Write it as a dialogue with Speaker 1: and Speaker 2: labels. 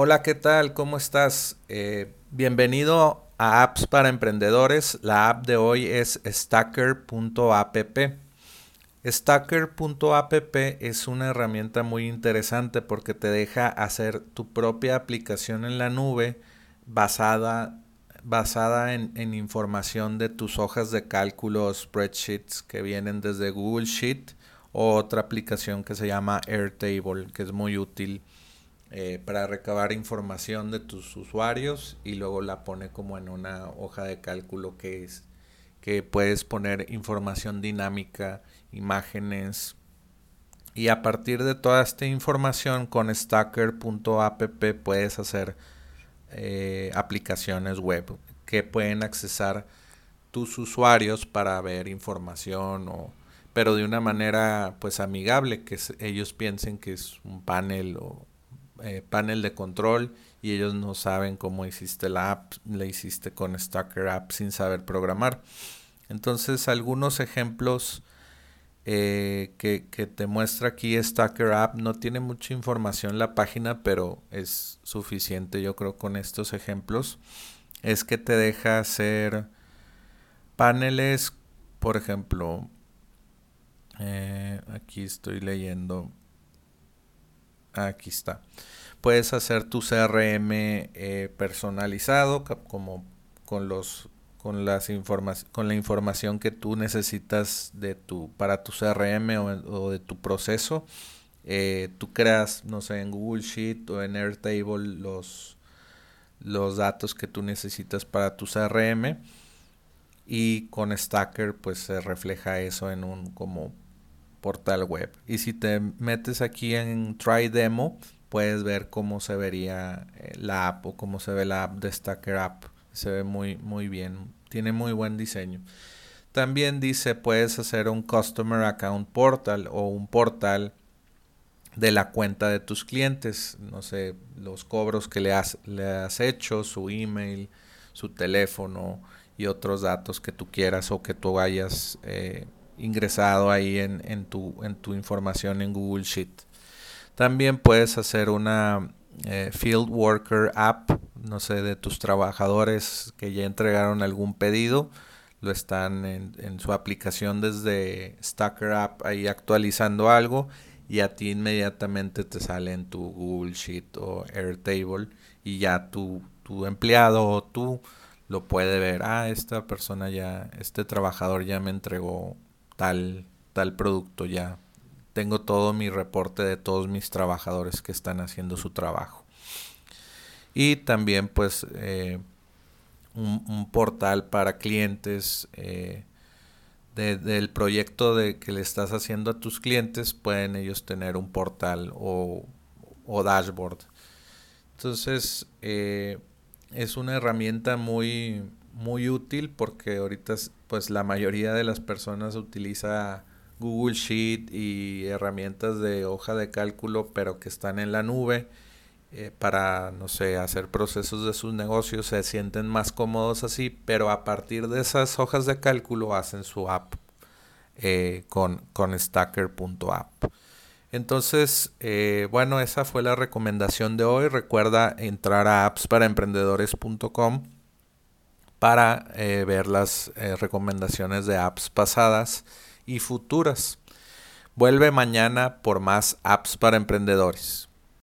Speaker 1: Hola, ¿qué tal? ¿Cómo estás? Eh, bienvenido a Apps para Emprendedores. La app de hoy es stacker.app. Stacker.app es una herramienta muy interesante porque te deja hacer tu propia aplicación en la nube basada, basada en, en información de tus hojas de cálculo spreadsheets que vienen desde Google Sheet o otra aplicación que se llama Airtable que es muy útil eh, para recabar información de tus usuarios y luego la pone como en una hoja de cálculo que es que puedes poner información dinámica, imágenes. Y a partir de toda esta información con stacker.app puedes hacer eh, aplicaciones web que pueden accesar tus usuarios para ver información o pero de una manera pues amigable que ellos piensen que es un panel o eh, panel de control y ellos no saben cómo hiciste la app, le hiciste con Stacker App sin saber programar. Entonces algunos ejemplos eh, que, te muestra aquí Stacker App, no tiene mucha información la página, pero es suficiente yo creo con estos ejemplos. Es que te deja hacer paneles, por ejemplo, eh, aquí estoy leyendo Aquí está. Puedes hacer tu CRM eh, personalizado como con los con las con la información que tú necesitas de tu para tu CRM o, de tu proceso. Eh, tú creas, no sé, en Google Sheet o en Airtable los los datos que tú necesitas para tu CRM y con Stacker pues se refleja eso en un como portal web. Y si te metes aquí en Try Demo, puedes ver cómo se vería eh, la app o cómo se ve la app de Stacker App. Se ve muy, muy bien. Tiene muy buen diseño. También dice puedes hacer un Customer Account Portal o un portal de la cuenta de tus clientes. No sé, los cobros que le has, le has hecho, su email, su teléfono y otros datos que tú quieras o que tú hayas eh, ingresado ahí en, tu, en tu información en Google Sheet. También puedes hacer una eh, Field Worker App, no sé, de tus trabajadores que ya entregaron algún pedido, lo están en, su aplicación desde Stacker App ahí actualizando algo y a ti inmediatamente te sale en tu Google Sheet o Airtable y ya tu, tu empleado o tú lo puede ver, ah, esta persona ya, este trabajador ya me entregó tal, tal producto ya. Tengo todo mi reporte de todos mis trabajadores que están haciendo su trabajo. Y también pues eh, un, portal para clientes eh, del proyecto de que le estás haciendo a tus clientes. Pueden ellos tener un portal o, dashboard. Entonces eh, es una herramienta muy, muy útil porque ahorita pues la mayoría de las personas utiliza Google Sheet y herramientas de hoja de cálculo pero que están en la nube eh, para no sé hacer procesos de sus negocios se sienten más cómodos así pero a partir de esas hojas de cálculo hacen su app eh, con, stacker.app entonces, eh, bueno, esa fue la recomendación de hoy. Recuerda entrar a appsparaemprendedores.com para eh, ver las eh, recomendaciones de apps pasadas y futuras. Vuelve mañana por más apps para emprendedores.